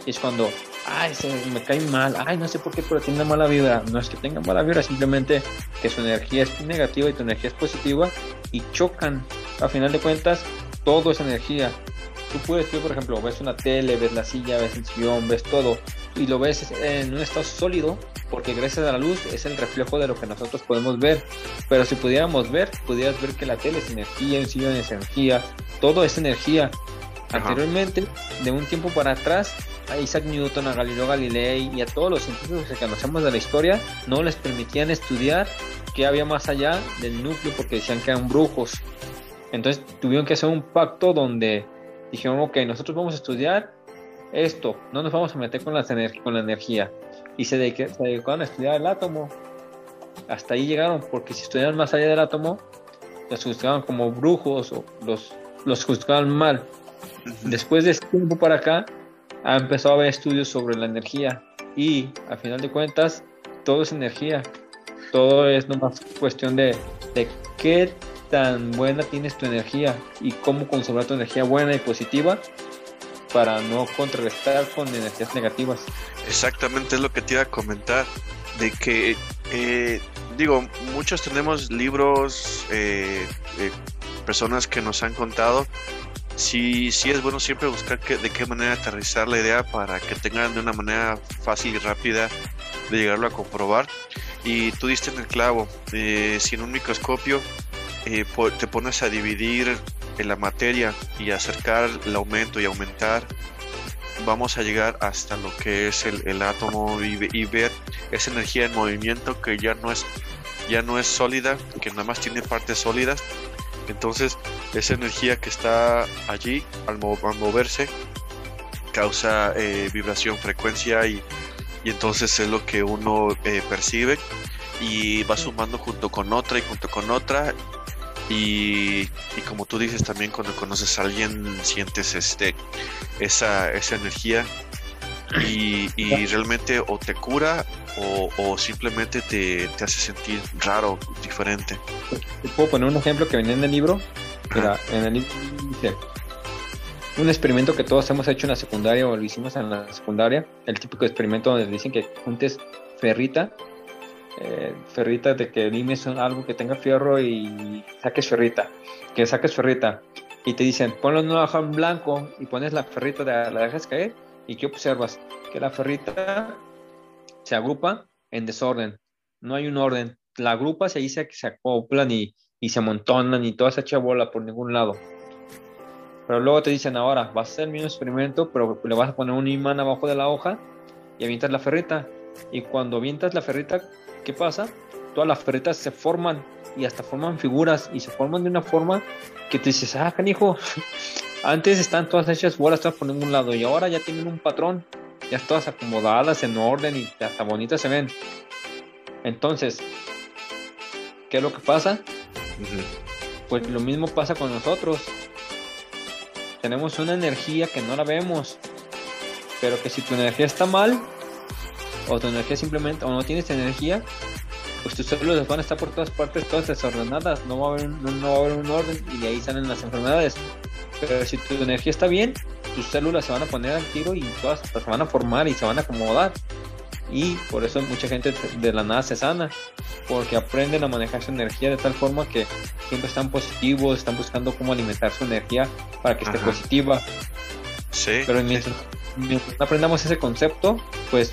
y es cuando ay, se me cae mal, ay, no sé por qué, pero tiene una mala vibra. No es que tenga mala vibra, simplemente que su energía es negativa y tu energía es positiva y chocan. A final de cuentas, todo es energía. Tú puedes, tú, por ejemplo, ves una tele, ves la silla, ves el sillón, ves todo y lo ves en un estado sólido porque gracias a la luz es el reflejo de lo que nosotros podemos ver. Pero si pudiéramos ver, pudieras ver que la tele es energía, el sillón es energía, todo es energía. Anteriormente, de un tiempo para atrás, a Isaac Newton, a Galileo Galilei y a todos los científicos que conocemos de la historia no les permitían estudiar qué había más allá del núcleo porque decían que eran brujos. Entonces tuvieron que hacer un pacto donde dijeron, ok, nosotros vamos a estudiar esto, no nos vamos a meter con, con la energía. Y se, dedicaron a estudiar el átomo. Hasta ahí llegaron, porque si estudiaban más allá del átomo, los juzgaban como brujos o los, los juzgaban mal. Después de ese tiempo para acá, ha empezado a haber estudios sobre la energía y al final de cuentas todo es energía. Todo es nomás cuestión de, de qué tan buena tienes tu energía y cómo conservar tu energía buena y positiva para no contrarrestar con energías negativas. Exactamente es lo que te iba a comentar, de que, eh, digo, muchos tenemos libros, eh, personas que nos han contado sí, sí es bueno siempre buscar de qué manera aterrizar la idea para que tengan de una manera fácil y rápida de llegarlo a comprobar. Y tú diste en el clavo, eh, si en un microscopio eh, te pones a dividir en la materia y acercar el aumento y aumentar, vamos a llegar hasta lo que es el, átomo y, y, ver esa energía en movimiento que ya no es ya no es sólida, que nada más tiene partes sólidas. Entonces, esa energía que está allí al, moverse causa eh, vibración, frecuencia y, entonces es lo que uno eh, percibe y va sumando junto con otra y junto con otra y, como tú dices también cuando conoces a alguien sientes este esa, esa energía y, realmente o te cura o, simplemente te, hace sentir raro, diferente. puedo poner un ejemplo que venía en el libro? Mira, en el libro dice, un experimento que todos hemos hecho en la secundaria o lo hicimos en la secundaria, el típico experimento donde dicen que juntes ferrita, eh, ferrita de que limes algo que tenga fierro y saques ferrita, que saques ferrita y te dicen ponlo en una hoja en blanco y pones la ferrita, de, la dejas caer y ¿qué observas? Que la ferrita se agrupa en desorden, no hay un orden, la agrupas y ahí se, se acoplan y, se amontonan y toda esa echa bola por ningún lado. Pero luego te dicen ahora, vas a hacer el mismo experimento, pero le vas a poner un imán abajo de la hoja y avientas la ferrita. Y cuando avientas la ferrita, ¿qué pasa? Todas las ferritas se forman y hasta forman figuras y se forman de una forma que te dices, ah, canijo, antes están todas hechas bolas, todas por ningún lado y ahora ya tienen un patrón, ya todas acomodadas en orden y hasta bonitas se ven. Entonces, ¿qué es lo que pasa? Pues lo mismo pasa con nosotros tenemos una energía que no la vemos, pero que si tu energía está mal, o tu energía simplemente, o no tienes energía, pues tus células van a estar por todas partes, todas desordenadas, no va a haber, no, va a haber un orden y de ahí salen las enfermedades. Pero si tu energía está bien, tus células se van a poner al tiro y todas se van a formar y se van a acomodar. Y por eso mucha gente de la nada se sana porque aprenden a manejar su energía de tal forma que siempre están positivos, están buscando cómo alimentar su energía para que esté positiva. Sí. Pero mientras, no aprendamos ese concepto, pues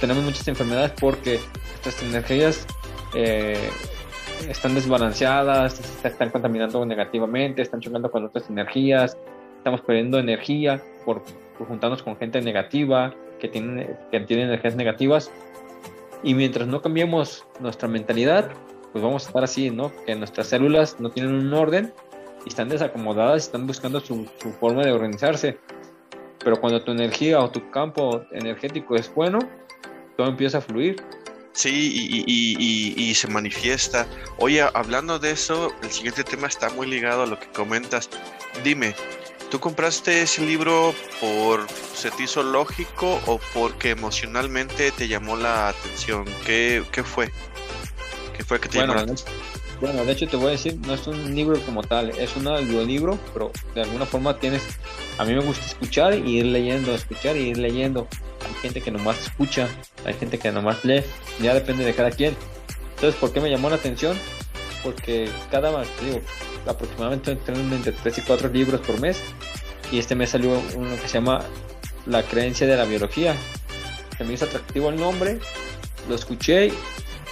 tenemos muchas enfermedades porque nuestras energías eh, están desbalanceadas, están contaminando negativamente, están chocando con otras energías, estamos perdiendo energía por, por juntarnos con gente negativa que tiene, que tiene energías negativas y mientras no cambiemos nuestra mentalidad, pues vamos a estar así, ¿no? Que nuestras células no tienen un orden y están desacomodadas, están buscando su, forma de organizarse. Pero cuando tu energía o tu campo energético es bueno, todo empieza a fluir. Sí, y, se manifiesta. Oye, hablando de eso, el siguiente tema está muy ligado a lo que comentas. Dime, ¿Tú compraste ese libro por se te hizo lógico o porque emocionalmente te llamó la atención? ¿Qué, qué fue? ¿Qué fue que te bueno, llamó? Bueno, de hecho te voy a decir, no es un libro como tal, es un audiolibro, pero de alguna forma tienes, a mí me gusta escuchar y ir leyendo, escuchar y ir leyendo. Hay gente que nomás escucha, hay gente que nomás lee, ya depende de cada quien. Entonces, ¿por qué me llamó la atención? Porque cada, digo, aproximadamente entre 3 y 4 libros por mes. Y este mes salió uno que se llama La creencia de la biología. Se me hizo atractivo el nombre, lo escuché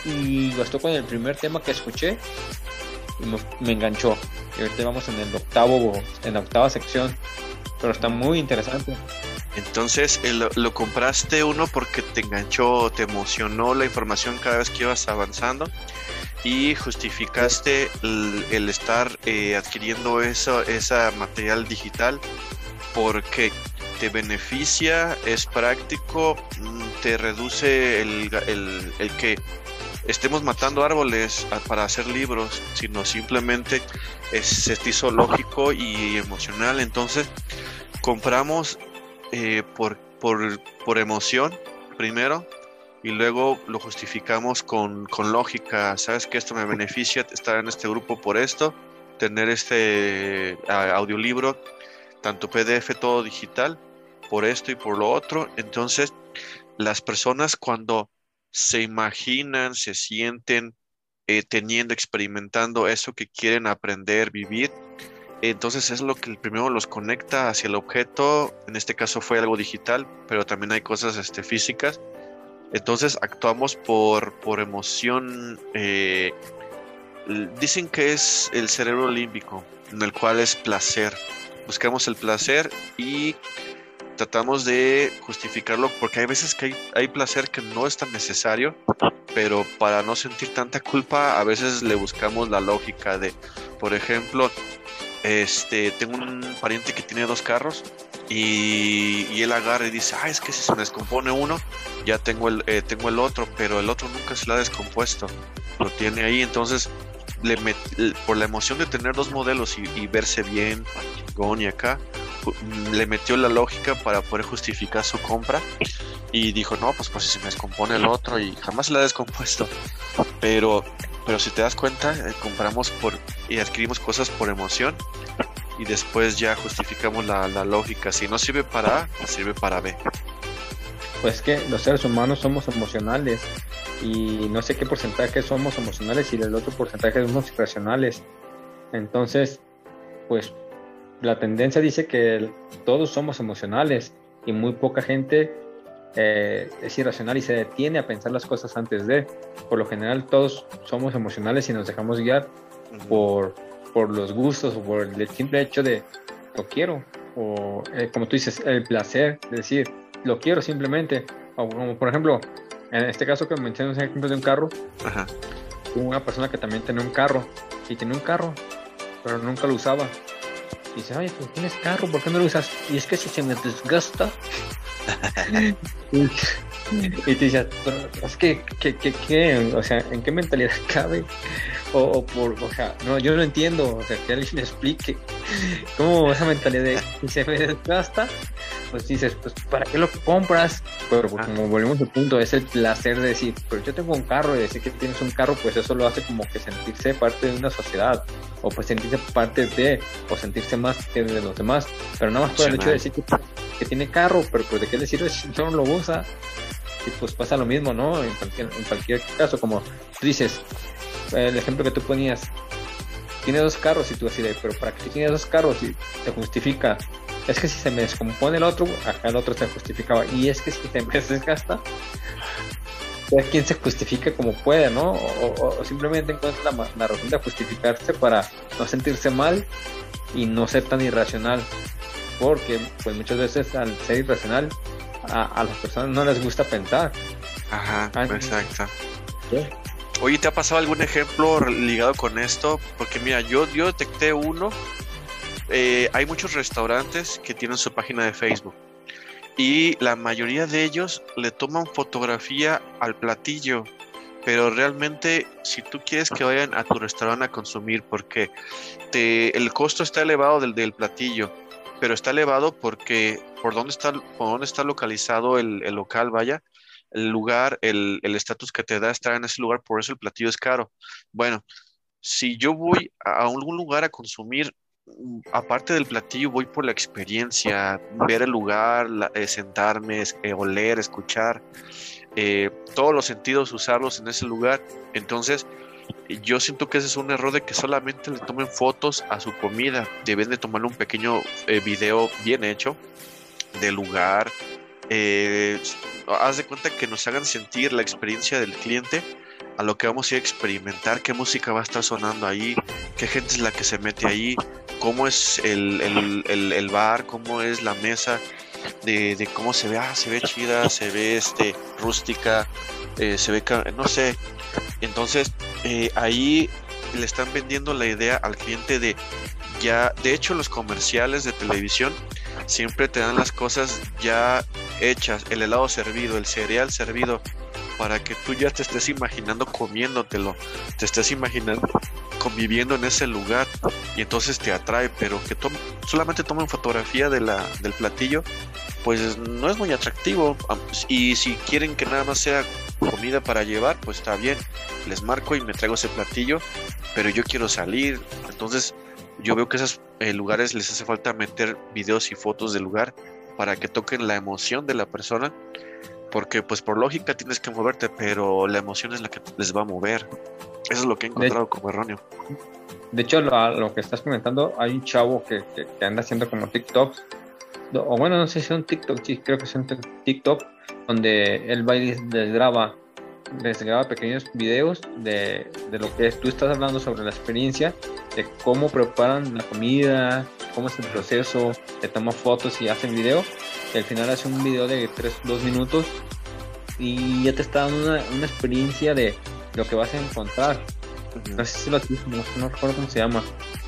y bastó con el primer tema que escuché y me, enganchó. Y ahorita vamos en el octavo, en la octava sección, pero está muy interesante. Entonces, lo compraste uno porque te enganchó, te emocionó la información cada vez que ibas avanzando y justificaste el, estar eh, adquiriendo eso, esa material digital porque te beneficia, es práctico, mm, te reduce el, que estemos matando árboles para hacer libros, sino simplemente es, lógico y emocional. Entonces, compramos eh, por, por, por emoción primero y luego lo justificamos con, lógica. Sabes que esto me beneficia estar en este grupo por esto, tener este audiolibro, tanto PDF, todo digital, por esto y por lo otro. Entonces, las personas cuando se imaginan, se sienten eh, teniendo, experimentando eso que quieren aprender, vivir, entonces es lo que primero los conecta hacia el objeto. En este caso fue algo digital, pero también hay cosas este, físicas entonces actuamos por, por emoción. Eh, dicen que es el cerebro límbico, en el cual es placer. Buscamos el placer y tratamos de justificarlo porque hay veces que hay, hay, placer que no es tan necesario, pero para no sentir tanta culpa a veces le buscamos la lógica de, por ejemplo, este, tengo un pariente que tiene dos carros y, él agarra y dice, ah, es que si se me descompone uno, ya tengo el, eh, tengo el otro, pero el otro nunca se lo ha descompuesto, lo tiene ahí, entonces por la emoción de tener dos modelos y, verse bien, y acá, le metió la lógica para poder justificar su compra y dijo, no, pues pues si se me descompone el otro y jamás la ha descompuesto. Pero, pero si te das cuenta, eh, compramos por y adquirimos cosas por emoción y después ya justificamos la, la lógica. Si no sirve para A, sirve para B. Pues que los seres humanos somos emocionales y no sé qué porcentaje somos emocionales y el otro porcentaje somos irracionales. Entonces, pues la tendencia dice que todos somos emocionales y muy poca gente eh, es irracional y se detiene a pensar las cosas antes de. Por lo general todos somos emocionales y nos dejamos guiar por, por los gustos o por el simple hecho de lo quiero o eh, como tú dices, el placer de decir lo quiero simplemente. O como por ejemplo, en este caso que mencionas el ejemplo de un carro, una persona que también tenía un carro y tenía un carro, pero nunca lo usaba dice, ay, pues tienes carro, ¿por qué no lo usas? Y es que si se me desgasta. y te dice, es que, que, que, que, o sea, ¿en qué mentalidad cabe? O, por, o sea, no, yo no entiendo, o sea, que alguien me explique cómo esa mentalidad de si se me desgasta, pues dices, pues ¿para qué lo compras? Pero pues, como volvemos al punto, es el placer de decir, pero yo tengo un carro y decir que tienes un carro, pues eso lo hace como que sentirse parte de una sociedad, o pues sentirse parte de, o sentirse más que de los demás, pero nada más por el hecho de decir que, tiene carro, pero pues de qué le sirve si no lo usa, y pues pasa lo mismo, ¿no? En cualquier, en cualquier caso, como tú dices, el ejemplo que tú ponías, tiene dos carros y tú así de, pero ¿para qué tiene dos carros? Y te justifica es que si se me descompone el otro, acá el otro se justificaba. Y es que si se me desgasta, pues quien se justifica como puede, ¿no? O, simplemente encuentra la, razón de justificarse para no sentirse mal y no ser tan irracional. Porque, pues muchas veces al ser irracional, a, las personas no les gusta pensar. Ajá, ah, exacto. Oye, ¿te ha pasado algún ejemplo ligado con esto? Porque mira, yo, yo detecté uno eh, hay muchos restaurantes que tienen su página de Facebook y la mayoría de ellos le toman fotografía al platillo. Pero realmente, si tú quieres que vayan a tu restaurante a consumir, porque el costo está elevado del, del platillo, pero está elevado porque por dónde está, por dónde está localizado el, el local, vaya, el lugar, el estatus que te da estar en ese lugar, por eso el platillo es caro. Bueno, si yo voy a algún lugar a consumir aparte del platillo, voy por la experiencia, ver el lugar, eh, sentarme, eh, oler, escuchar, eh, todos los sentidos, usarlos en ese lugar. Entonces, yo siento que ese es un error de que solamente le tomen fotos a su comida. Deben de tomarle un pequeño video bien hecho del lugar. Haz de cuenta que nos hagan sentir la experiencia del cliente a lo que vamos a ir a experimentar, qué música va a estar sonando ahí, qué gente es la que se mete ahí, cómo es el, el, el, bar, cómo es la mesa, de, de, cómo se ve, ah, se ve chida, se ve este rústica, eh, se ve, no sé. Entonces, eh, ahí le están vendiendo la idea al cliente de ya, de hecho los comerciales de televisión siempre te dan las cosas ya hechas, el helado servido, el cereal servido, para que tú ya te estés imaginando comiéndotelo, te estés imaginando conviviendo en ese lugar y entonces te atrae, pero que solamente tomen fotografía de la, del platillo, pues no es muy atractivo. Y si quieren que nada más sea comida para llevar, pues está bien, les marco y me traigo ese platillo, pero yo quiero salir, entonces yo veo que esos eh, lugares les hace falta meter videos y fotos del lugar para que toquen la emoción de la persona porque pues por lógica tienes que moverte, pero la emoción es la que les va a mover. Eso es lo que he encontrado como erróneo. De hecho, lo, que estás comentando, hay un chavo que, que, anda haciendo como TikToks, o bueno, no sé si son TikTok, sí, creo que son TikTok, donde él va y les graba, les graba pequeños videos de, de lo que tú estás hablando sobre la experiencia, de cómo preparan la comida, cómo es el proceso, te toma fotos y hacen video, y al final hace un video de 3, 2 minutos y ya te está dando una, una experiencia de lo que vas a encontrar. No sé si lo no, no recuerdo cómo se llama,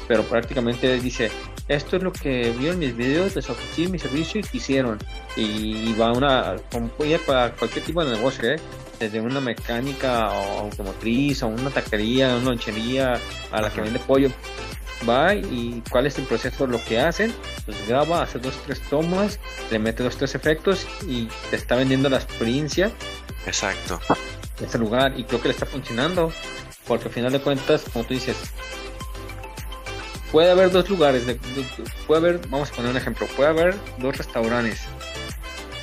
pero prácticamente dice, esto es lo que vieron mis videos, les ofrecí mi servicio y quisieron. Y va una, como puede para cualquier tipo de negocio, ¿eh? Desde una mecánica o automotriz, o una taquería, una lonchería, a la que vende pollo. va y cuál es el proceso, lo que hacen, pues graba, hace dos, tres tomas, le mete dos, tres efectos y te está vendiendo la experiencia. Exacto. De ese lugar y creo que le está funcionando, porque al final de cuentas, como tú dices, puede haber dos lugares, de, puede haber, vamos a poner un ejemplo, puede haber dos restaurantes.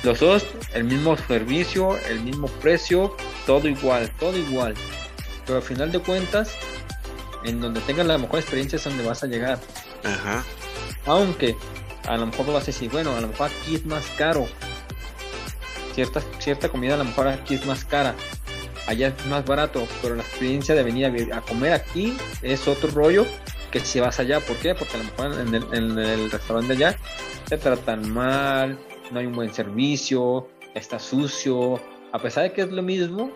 Los dos, el mismo servicio, el mismo precio, todo igual, todo igual. Pero al final de cuentas, en donde tengas la mejor experiencia es donde vas a llegar. Ajá. Aunque a lo mejor vas a decir, bueno, a lo mejor aquí es más caro. Cierta, cierta comida a lo mejor aquí es más cara. Allá es más barato, pero la experiencia de venir a, comer aquí es otro rollo que si vas allá. ¿Por qué? Porque a lo mejor en el, en el restaurante allá te tratan mal, no hay un buen servicio, está sucio. A pesar de que es lo mismo,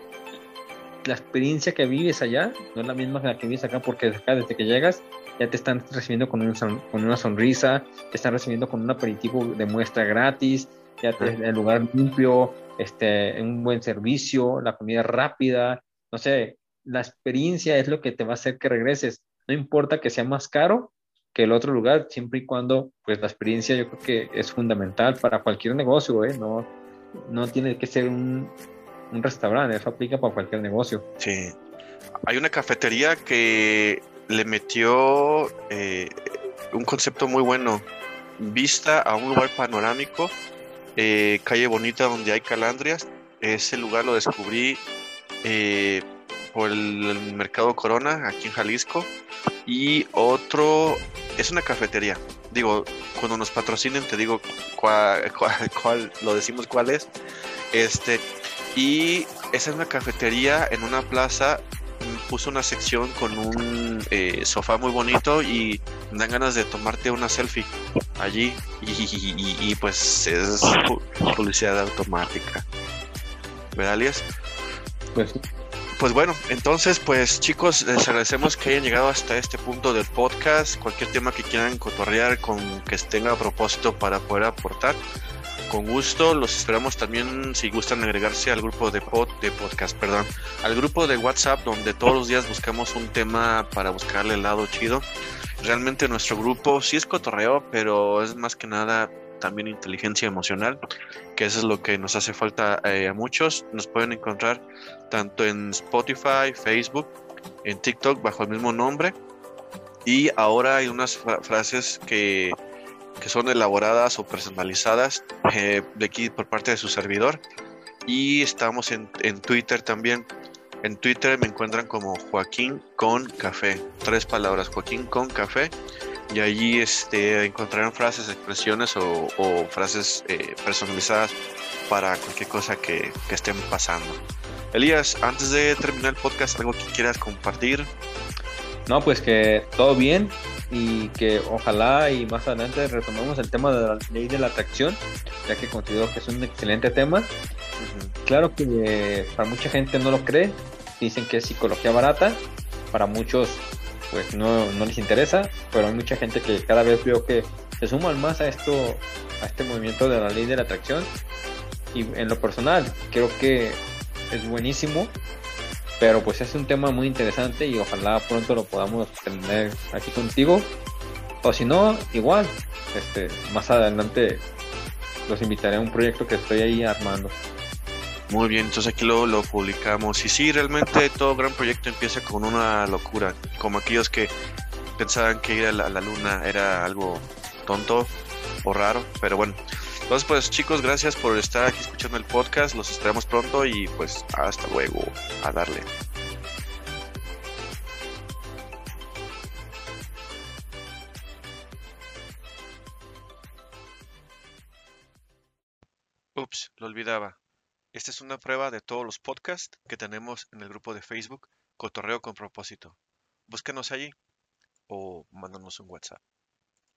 la experiencia que vives allá no es la misma que la que vives acá, porque acá desde que llegas ya te están recibiendo con, con una sonrisa, te están recibiendo con un aperitivo de muestra gratis, ya te, el lugar limpio, este, un buen servicio, la comida rápida, no sé, la experiencia es lo que te va a hacer que regreses. No importa que sea más caro que el otro lugar, siempre y cuando, pues la experiencia yo creo que es fundamental para cualquier negocio, ¿eh? No, no tiene que ser un, un restaurante, eso aplica para cualquier negocio. Sí. Hay una cafetería que le metió eh, un concepto muy bueno. Vista a un lugar panorámico, eh, calle bonita donde hay calandrias. Ese lugar lo descubrí eh, por el, Mercado Corona, aquí en Jalisco. Y otro es una cafetería. Digo, cuando nos patrocinen te digo cuál, cuál lo decimos cuál es. Este, y esa es una cafetería en una plaza. Puso una sección con un eh, sofá muy bonito y dan ganas de tomarte una selfie allí. Y, pues es publicidad automática. ¿Verdad, Alias? Pues pues bueno, entonces pues chicos, les agradecemos que hayan llegado hasta este punto del podcast. Cualquier tema que quieran cotorrear con que tenga propósito para poder aportar, con gusto. Los esperamos también si gustan agregarse al grupo de, pod, de podcast, perdón, al grupo de WhatsApp donde todos los días buscamos un tema para buscarle el lado chido. Realmente nuestro grupo sí es cotorreo, pero es más que nada también inteligencia emocional, que eso es lo que nos hace falta eh, a muchos. Nos pueden encontrar tanto en Spotify, Facebook, en TikTok bajo el mismo nombre. Y ahora hay unas frases que que son elaboradas o personalizadas eh, de aquí por parte de su servidor. Y estamos en, Twitter también. En Twitter me encuentran como Joaquín con café. Tres palabras, Joaquín con café. Y allí este, encontrarán frases, expresiones o, frases eh, personalizadas para cualquier cosa que, que estén pasando. Elías, antes de terminar el podcast, ¿algo que quieras compartir? No, pues que todo bien y que ojalá y más adelante retomemos el tema de la ley de la atracción, ya que considero que es un excelente tema. Claro que para mucha gente no lo cree, dicen que es psicología barata, para muchos pues no, no les interesa, pero hay mucha gente que cada vez veo que se suman más a esto, a este movimiento de la ley de la atracción. Y en lo personal, creo que es buenísimo pero pues es un tema muy interesante y ojalá pronto lo podamos tener aquí contigo. O si no, igual, este, más adelante los invitaré a un proyecto que estoy ahí armando. Muy bien, entonces aquí lo, lo publicamos. Y sí, realmente todo gran proyecto empieza con una locura, como aquellos que pensaban que ir a la luna era algo tonto o raro, pero bueno, entonces, pues chicos, gracias por estar aquí escuchando el podcast. Los esperamos pronto y pues hasta luego. A darle. Ups, lo olvidaba. Esta es una prueba de todos los podcasts que tenemos en el grupo de Facebook Cotorreo con propósito. Búscanos allí o mándanos un WhatsApp.